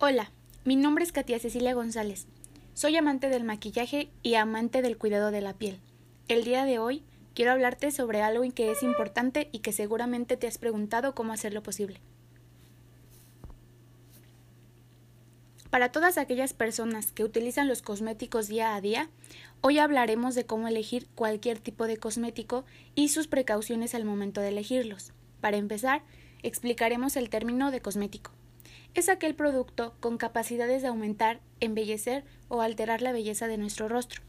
Hola, mi nombre es Katia Cecilia González. Soy amante del maquillaje y amante del cuidado de la piel. El día de hoy quiero hablarte sobre algo que es importante y que seguramente te has preguntado cómo hacerlo posible. Para todas aquellas personas que utilizan los cosméticos día a día, hoy hablaremos de cómo elegir cualquier tipo de cosmético y sus precauciones al momento de elegirlos. Para empezar, explicaremos el término de cosmético. Es aquel producto con capacidades de aumentar, embellecer o alterar la belleza de nuestro rostro.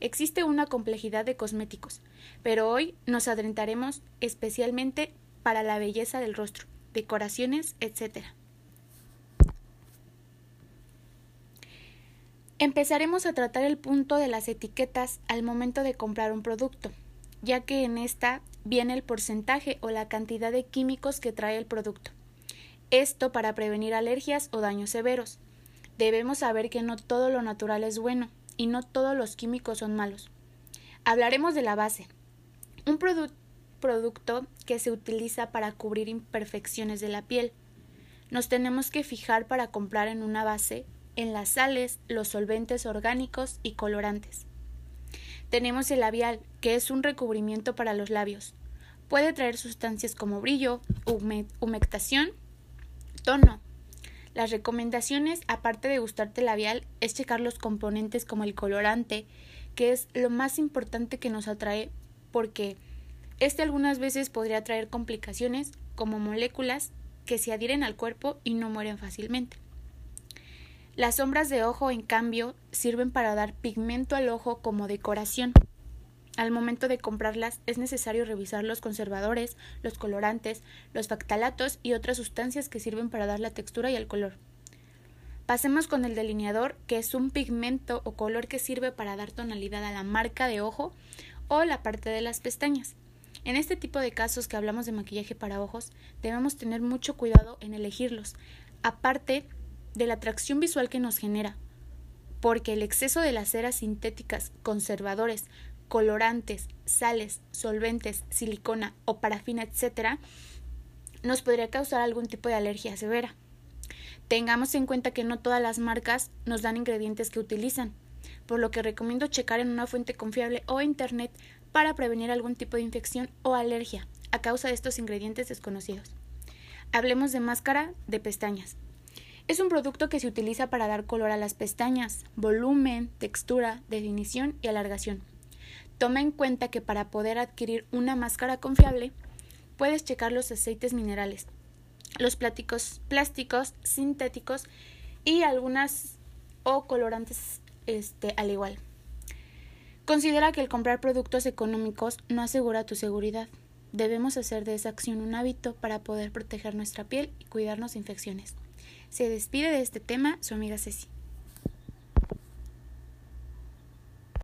Existe una complejidad de cosméticos, pero hoy nos adentraremos especialmente para la belleza del rostro, decoraciones, etc. Empezaremos a tratar el punto de las etiquetas al momento de comprar un producto, ya que en esta viene el porcentaje o la cantidad de químicos que trae el producto. Esto para prevenir alergias o daños severos. Debemos saber que no todo lo natural es bueno y no todos los químicos son malos. Hablaremos de la base. Un producto que se utiliza para cubrir imperfecciones de la piel. Nos tenemos que fijar para comprar en una base en las sales, los solventes orgánicos y colorantes. Tenemos el labial, que es un recubrimiento para los labios. Puede traer sustancias como brillo, humectación, tono. Las recomendaciones, aparte de gustarte labial, es checar los componentes como el colorante, que es lo más importante que nos atrae porque este algunas veces podría traer complicaciones como moléculas que se adhieren al cuerpo y no mueren fácilmente. Las sombras de ojo, en cambio, sirven para dar pigmento al ojo como decoración. Al momento de comprarlas es necesario revisar los conservadores, los colorantes, los factalatos y otras sustancias que sirven para dar la textura y el color. Pasemos con el delineador, que es un pigmento o color que sirve para dar tonalidad a la marca de ojo o la parte de las pestañas. En este tipo de casos que hablamos de maquillaje para ojos, debemos tener mucho cuidado en elegirlos. Aparte, de la atracción visual que nos genera, porque el exceso de las ceras sintéticas, conservadores, colorantes, sales, solventes, silicona o parafina, etc., nos podría causar algún tipo de alergia severa. Tengamos en cuenta que no todas las marcas nos dan ingredientes que utilizan, por lo que recomiendo checar en una fuente confiable o internet para prevenir algún tipo de infección o alergia a causa de estos ingredientes desconocidos. Hablemos de máscara de pestañas. Es un producto que se utiliza para dar color a las pestañas, volumen, textura, definición y alargación. Toma en cuenta que para poder adquirir una máscara confiable, puedes checar los aceites minerales, los plásticos, plásticos sintéticos y algunas o colorantes este, al igual. Considera que el comprar productos económicos no asegura tu seguridad. Debemos hacer de esa acción un hábito para poder proteger nuestra piel y cuidarnos de infecciones. Se despide de este tema su amiga Ceci.